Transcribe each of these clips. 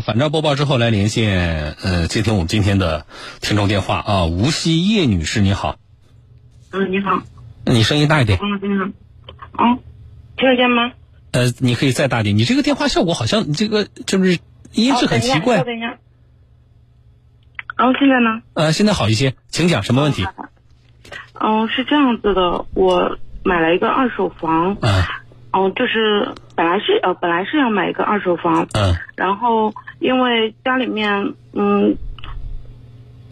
反诈播报之后来连线，呃，接听我们今天的听众电话啊，无锡叶女士，你好。嗯，你好。你声音大一点。嗯，你好。哦，听得见吗？呃，你可以再大点。你这个电话效果好像，你这个就是音质很奇怪？等一下。然后现在呢？呃，现在好一些，请讲什么问题？嗯，是这样子的，我买了一个二手房。嗯。嗯，就是本来是呃本来是要买一个二手房。嗯。然后因为家里面嗯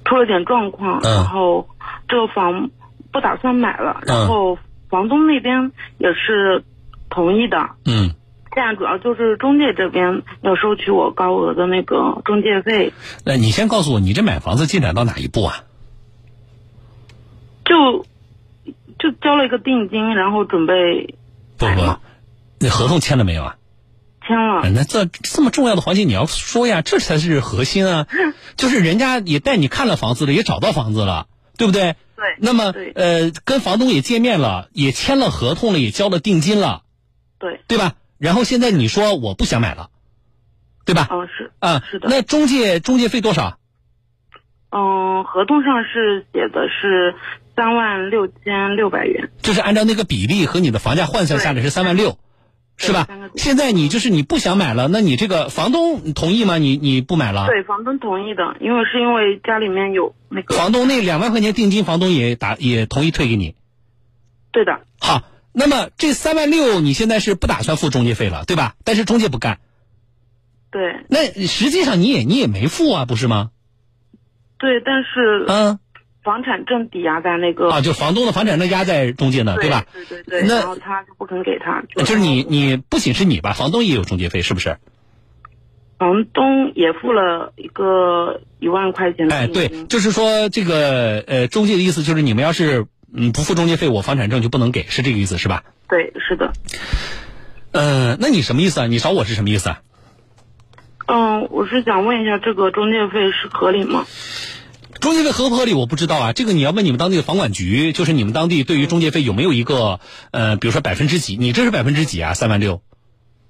出了点状况，然后这个房不打算买了，然后房东那边也是同意的。嗯。现在主要就是中介这边要收取我高额的那个中介费。那你先告诉我，你这买房子进展到哪一步啊？就就交了一个定金，然后准备。不不，那合同签了没有啊？签了。那这这么重要的环节你要说呀，这才是核心啊！就是人家也带你看了房子了，也找到房子了，对不对？对。那么呃，跟房东也见面了，也签了合同了，也交了定金了。对。对吧？然后现在你说我不想买了，对吧？嗯，是啊，是的。那中介中介费多少？嗯，合同上是写的是三万六千六百元。就是按照那个比例和你的房价换算下来是三万六，是吧？现在你就是你不想买了，那你这个房东同意吗？你你不买了？对，房东同意的，因为是因为家里面有那个。房东那两万块钱定金，房东也打也同意退给你。对的。好。那么这三万六，你现在是不打算付中介费了，对吧？但是中介不干。对。那实际上你也你也没付啊，不是吗？对，但是嗯，房产证抵押在那个啊，就房东的房产证压在中介呢，对吧？对对对。然后他就不肯给他。就是你你不仅是你吧，房东也有中介费，是不是？房东也付了一个一万块钱的。哎，对，就是说这个呃，中介的意思就是你们要是。嗯，不付中介费，我房产证就不能给，是这个意思是吧？对，是的。嗯，那你什么意思啊？你找我是什么意思啊？嗯，我是想问一下，这个中介费是合理吗？中介费合不合理我不知道啊，这个你要问你们当地的房管局，就是你们当地对于中介费有没有一个呃，比如说百分之几？你这是百分之几啊？三万六？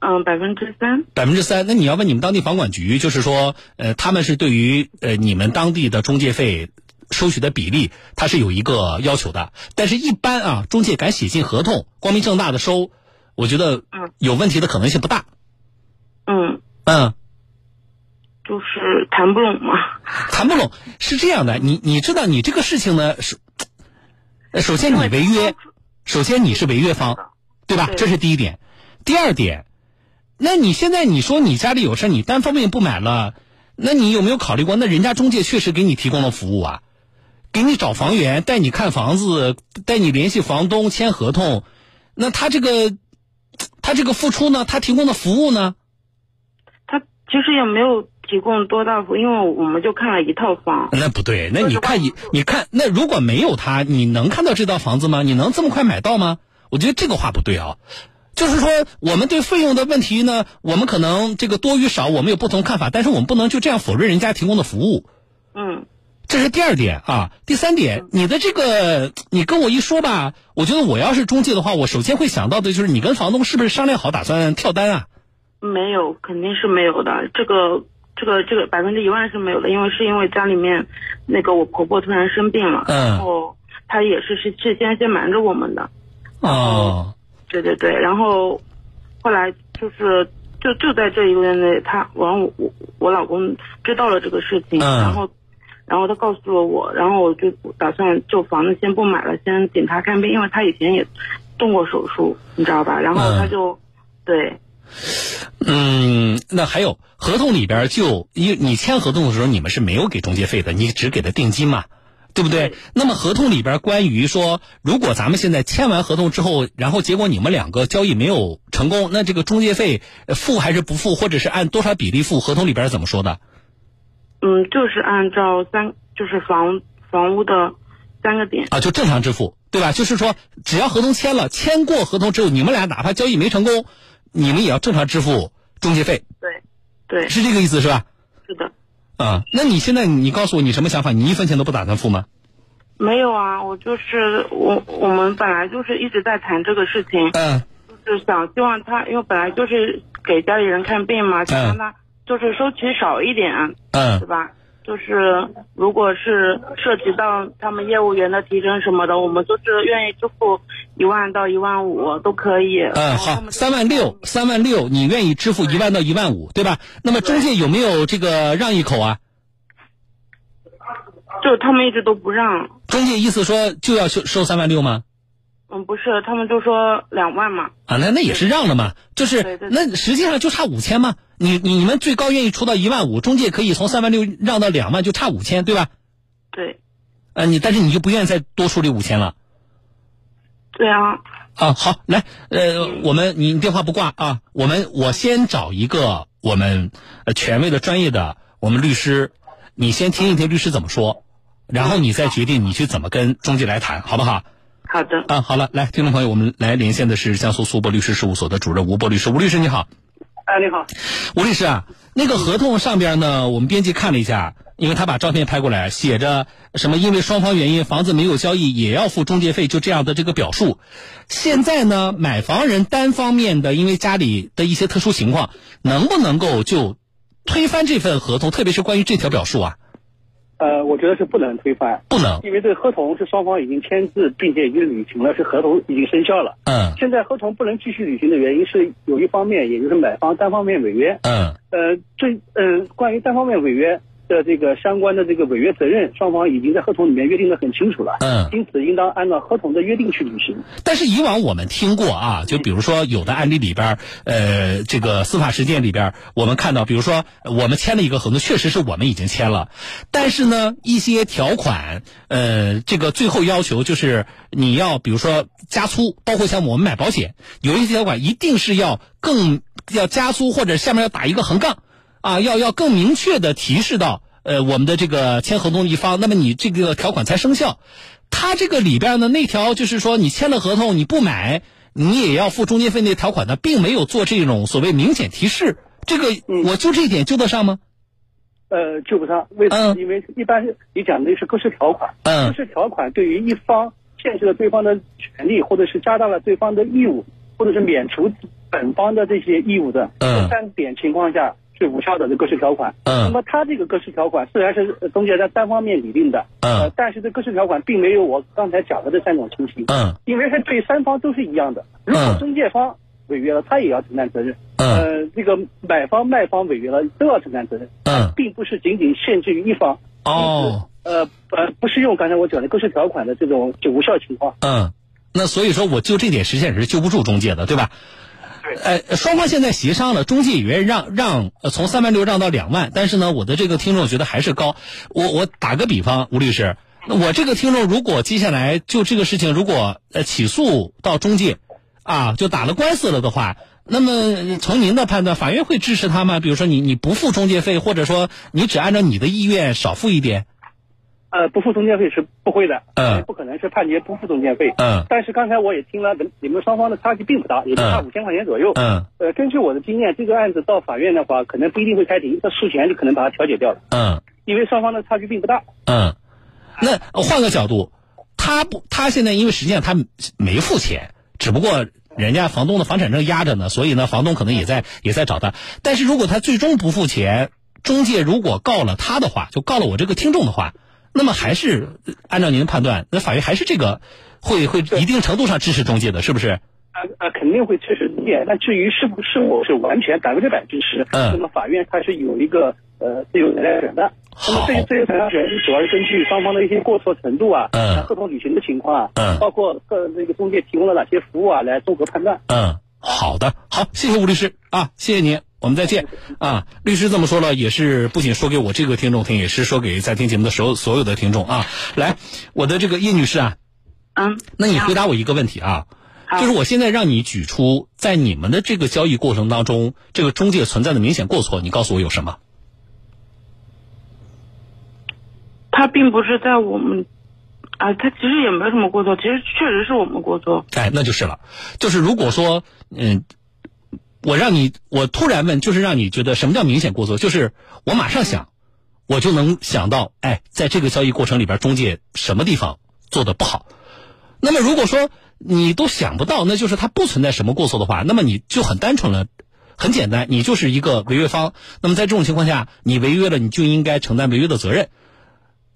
嗯，百分之三。百分之三？那你要问你们当地房管局，就是说呃，他们是对于呃你们当地的中介费。收取的比例，它是有一个要求的，但是一般啊，中介敢写进合同，光明正大的收，我觉得有问题的可能性不大。嗯嗯，就是谈不拢嘛。谈不拢是这样的，你你知道，你这个事情呢首，首先你违约，首先你是违约方，对吧？这是第一点。第二点，那你现在你说你家里有事，你单方面不买了，那你有没有考虑过，那人家中介确实给你提供了服务啊？给你找房源，带你看房子，带你联系房东签合同，那他这个，他这个付出呢？他提供的服务呢？他其实也没有提供多大服务，因为我们就看了一套房。那不对，那你看你你看，那如果没有他，你能看到这套房子吗？你能这么快买到吗？我觉得这个话不对啊。就是说，我们对费用的问题呢，我们可能这个多与少，我们有不同看法，但是我们不能就这样否认人家提供的服务。嗯。这是第二点啊，第三点，你的这个你跟我一说吧，我觉得我要是中介的话，我首先会想到的就是你跟房东是不是商量好打算跳单啊？没有，肯定是没有的。这个这个这个百分之一万是没有的，因为是因为家里面那个我婆婆突然生病了，然后她也是是事先先瞒着我们的。哦，对对对，然后后来就是就就在这一个月内，她完我我我老公知道了这个事情，然后。然后他告诉了我，然后我就打算就房子先不买了，先请他看病，因为他以前也动过手术，你知道吧？然后他就，对，嗯，那还有合同里边就，因你签合同的时候，你们是没有给中介费的，你只给的定金嘛，对不对？那么合同里边关于说，如果咱们现在签完合同之后，然后结果你们两个交易没有成功，那这个中介费付还是不付，或者是按多少比例付？合同里边怎么说的？嗯，就是按照三，就是房房屋的三个点啊，就正常支付，对吧？就是说，只要合同签了，签过合同之后，你们俩哪怕交易没成功，你们也要正常支付中介费。对，对，是这个意思是吧？是的。啊，那你现在你告诉我你什么想法？你一分钱都不打算付吗？没有啊，我就是我我们本来就是一直在谈这个事情，嗯，就是想希望他，因为本来就是给家里人看病嘛，想让他。就是收取少一点，嗯，对吧？就是如果是涉及到他们业务员的提成什么的，我们都是愿意支付一万到一万五都可以。嗯，好，三万六，三万六，你愿意支付一万到一万五，对吧？那么中介有没有这个让一口啊？就他们一直都不让。中介意思说就要收收三万六吗？嗯，不是，他们就说两万嘛。啊，那那也是让了嘛，就是那实际上就差五千嘛。你你们最高愿意出到一万五，中介可以从三万六让到两万，就差五千，对吧？对。呃，你但是你就不愿意再多出这五千了。对啊。啊，好，来，呃，我们你电话不挂啊，我们我先找一个我们呃权威的专业的我们律师，你先听一听律师怎么说，然后你再决定你去怎么跟中介来谈，好不好？好的。啊，好了，来，听众朋友，我们来连线的是江苏苏博律师事务所的主任吴波律师，吴律师你好。哎，你好，吴律师啊，那个合同上边呢，我们编辑看了一下，因为他把照片拍过来，写着什么因为双方原因房子没有交易也要付中介费，就这样的这个表述。现在呢，买房人单方面的因为家里的一些特殊情况，能不能够就推翻这份合同？特别是关于这条表述啊。呃，我觉得是不能推翻，不能，因为这个合同是双方已经签字，并且已经履行了，是合同已经生效了。嗯。现在合同不能继续履行的原因是有一方面，也就是买方单方面违约。嗯。呃，这嗯，关于单方面违约。的这个相关的这个违约责任，双方已经在合同里面约定的很清楚了。嗯，因此应当按照合同的约定去履行。但是以往我们听过啊，就比如说有的案例里边，呃，这个司法实践里边，我们看到，比如说我们签了一个合同，确实是我们已经签了，但是呢，一些条款，呃，这个最后要求就是你要，比如说加粗，包括像我们买保险，有一些条款一定是要更要加粗，或者下面要打一个横杠。啊，要要更明确的提示到，呃，我们的这个签合同的一方，那么你这个条款才生效。他这个里边呢那条就是说，你签了合同，你不买，你也要付中介费那条款呢，并没有做这种所谓明显提示。这个，我就这一点救得上吗？呃，救不上。为什么？因为一般你讲的是各式条款，各式条款对于一方限制了对方的权利，或者是加大了对方的义务，或者是免除本方的这些义务的这三点情况下。是无效的这个式条款。嗯。那么他这个个式条款虽然是中介在单方面拟定的。嗯。但是这个式条款并没有我刚才讲的这三种情形。嗯。因为是对三方都是一样的。如果中介方违约了，他也要承担责任。嗯。呃，这个买方卖方违约了都要承担责任。嗯。并不是仅仅限制于一方。哦。呃呃，不适用刚才我讲的个式条款的这种就无效情况。嗯。那所以说，我就这点实际上是救不住中介的，对吧？呃，双方现在协商了，中介也愿意让让从三万六让到两万，但是呢，我的这个听众觉得还是高。我我打个比方，吴律师，我这个听众如果接下来就这个事情，如果呃起诉到中介，啊，就打了官司了的话，那么从您的判断，法院会支持他吗？比如说你你不付中介费，或者说你只按照你的意愿少付一点。呃，不付中介费是不会的，嗯，不可能是判决不付中介费，嗯。但是刚才我也听了，你们双方的差距并不大，也就差五千块钱左右，嗯。呃，根据我的经验，这个案子到法院的话，可能不一定会开庭，这事前就可能把它调解掉了，嗯。因为双方的差距并不大，嗯。那换个角度，他不，他现在因为实际上他没付钱，只不过人家房东的房产证压着呢，所以呢，房东可能也在也在找他。但是如果他最终不付钱，中介如果告了他的话，就告了我这个听众的话。那么还是按照您的判断，那法院还是这个会会一定程度上支持中介的，是不是？啊啊，肯定会支持中介。那至于是不是否是完全百分之百支持，嗯，那么法院它是有一个呃自由裁量权的。那么这自由裁量权主要是根据双方的一些过错程度啊，嗯，合同履行的情况啊，嗯，包括各那个中介提供了哪些服务啊，来综合判断。嗯，好的，好，谢谢吴律师啊，谢谢您。我们再见啊！律师这么说了，也是不仅说给我这个听众听，也是说给在听节目的所有所有的听众啊。来，我的这个叶女士啊，嗯，那你回答我一个问题啊，就是我现在让你举出在你们的这个交易过程当中，这个中介存在的明显过错，你告诉我有什么？他并不是在我们啊，他其实也没什么过错，其实确实是我们过错。哎，那就是了，就是如果说嗯。我让你，我突然问，就是让你觉得什么叫明显过错？就是我马上想，我就能想到，哎，在这个交易过程里边，中介什么地方做的不好。那么如果说你都想不到，那就是他不存在什么过错的话，那么你就很单纯了，很简单，你就是一个违约方。那么在这种情况下，你违约了，你就应该承担违约的责任。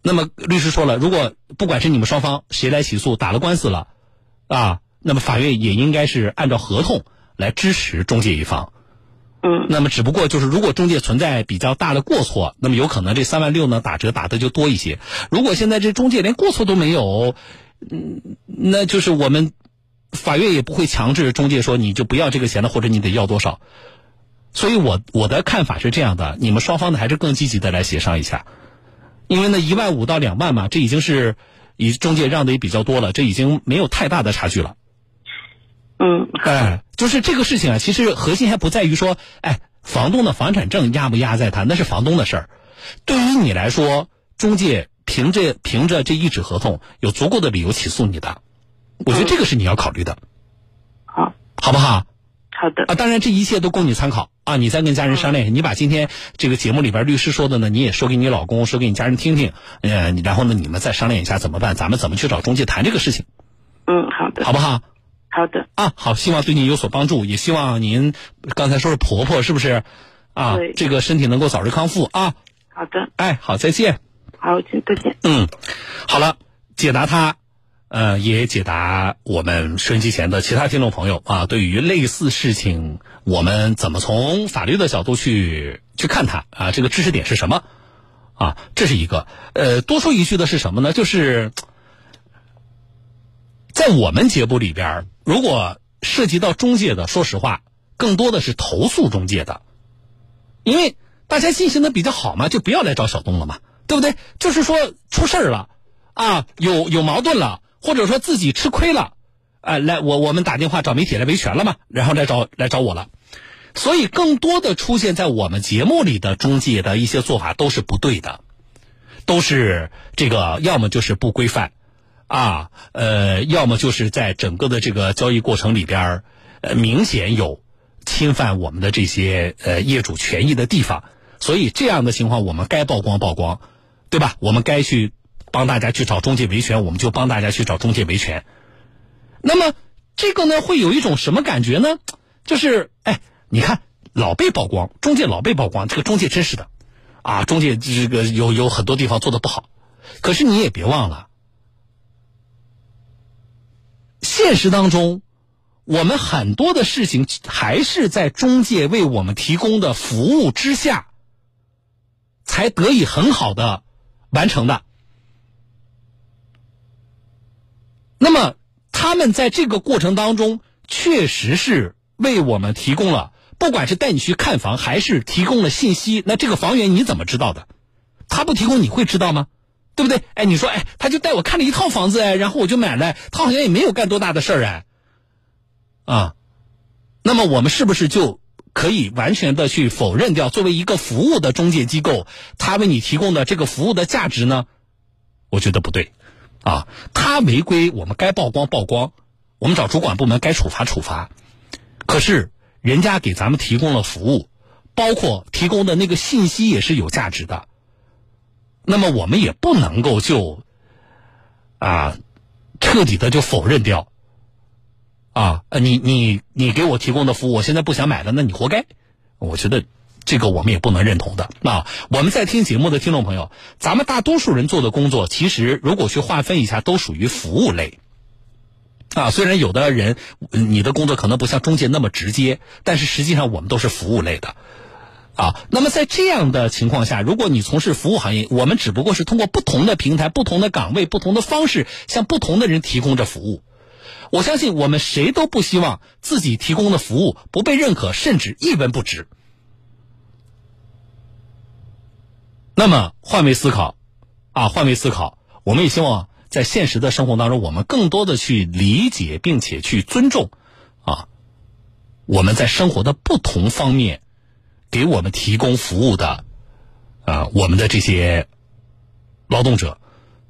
那么律师说了，如果不管是你们双方谁来起诉，打了官司了，啊，那么法院也应该是按照合同来支持中介一方。嗯。那么只不过就是，如果中介存在比较大的过错，那么有可能这三万六呢打折打的就多一些。如果现在这中介连过错都没有，嗯，那就是我们法院也不会强制中介说你就不要这个钱了，或者你得要多少。所以我我的看法是这样的，你们双方呢还是更积极的来协商一下。因为呢，一万五到两万嘛，这已经是以中介让的也比较多了，这已经没有太大的差距了。嗯，哎，就是这个事情啊，其实核心还不在于说，哎，房东的房产证压不压在他，那是房东的事儿。对于你来说，中介凭着凭着这一纸合同，有足够的理由起诉你的，我觉得这个是你要考虑的。好，好不好？好的啊，当然这一切都供你参考啊，你再跟家人商量。你把今天这个节目里边律师说的呢，你也说给你老公，说给你家人听听，呃，然后呢，你们再商量一下怎么办，咱们怎么去找中介谈这个事情。嗯，好的，好不好？好的啊，好，希望对您有所帮助，也希望您刚才说是婆婆是不是？啊，这个身体能够早日康复啊。好的，哎，好，再见。好，再见。嗯，好了，解答他。呃，也解答我们收音机前的其他听众朋友啊，对于类似事情，我们怎么从法律的角度去去看它啊？这个知识点是什么？啊，这是一个。呃，多说一句的是什么呢？就是在我们节目里边，如果涉及到中介的，说实话，更多的是投诉中介的，因为大家进行的比较好嘛，就不要来找小东了嘛，对不对？就是说出事儿了啊，有有矛盾了。或者说自己吃亏了，啊，来我我们打电话找媒体来维权了嘛，然后来找来找我了，所以更多的出现在我们节目里的中介的一些做法都是不对的，都是这个要么就是不规范，啊，呃，要么就是在整个的这个交易过程里边呃，明显有侵犯我们的这些呃业主权益的地方，所以这样的情况我们该曝光曝光，对吧？我们该去。帮大家去找中介维权，我们就帮大家去找中介维权。那么这个呢，会有一种什么感觉呢？就是哎，你看老被曝光，中介老被曝光，这个中介真是的啊，中介这个有有很多地方做的不好。可是你也别忘了，现实当中，我们很多的事情还是在中介为我们提供的服务之下，才得以很好的完成的。那么，他们在这个过程当中，确实是为我们提供了，不管是带你去看房，还是提供了信息。那这个房源你怎么知道的？他不提供你会知道吗？对不对？哎，你说，哎，他就带我看了一套房子，哎，然后我就买了，他好像也没有干多大的事儿，哎，啊，那么我们是不是就可以完全的去否认掉作为一个服务的中介机构，他为你提供的这个服务的价值呢？我觉得不对。啊，他违规，我们该曝光曝光，我们找主管部门该处罚处罚。可是人家给咱们提供了服务，包括提供的那个信息也是有价值的。那么我们也不能够就啊彻底的就否认掉。啊，你你你给我提供的服务，我现在不想买了，那你活该。我觉得。这个我们也不能认同的啊！我们在听节目的听众朋友，咱们大多数人做的工作，其实如果去划分一下，都属于服务类。啊，虽然有的人你的工作可能不像中介那么直接，但是实际上我们都是服务类的。啊，那么在这样的情况下，如果你从事服务行业，我们只不过是通过不同的平台、不同的岗位、不同的方式，向不同的人提供着服务。我相信我们谁都不希望自己提供的服务不被认可，甚至一文不值。那么换位思考，啊，换位思考，我们也希望在现实的生活当中，我们更多的去理解并且去尊重，啊，我们在生活的不同方面给我们提供服务的，啊，我们的这些劳动者，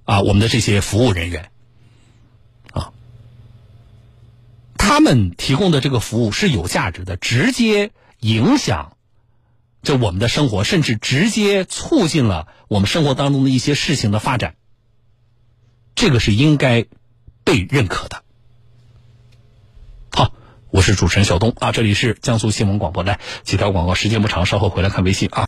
啊，我们的这些服务人员，啊，他们提供的这个服务是有价值的，直接影响。就我们的生活，甚至直接促进了我们生活当中的一些事情的发展，这个是应该被认可的。我是主持人小东啊，这里是江苏新闻广播来几条广告，时间不长，稍后回来看微信啊。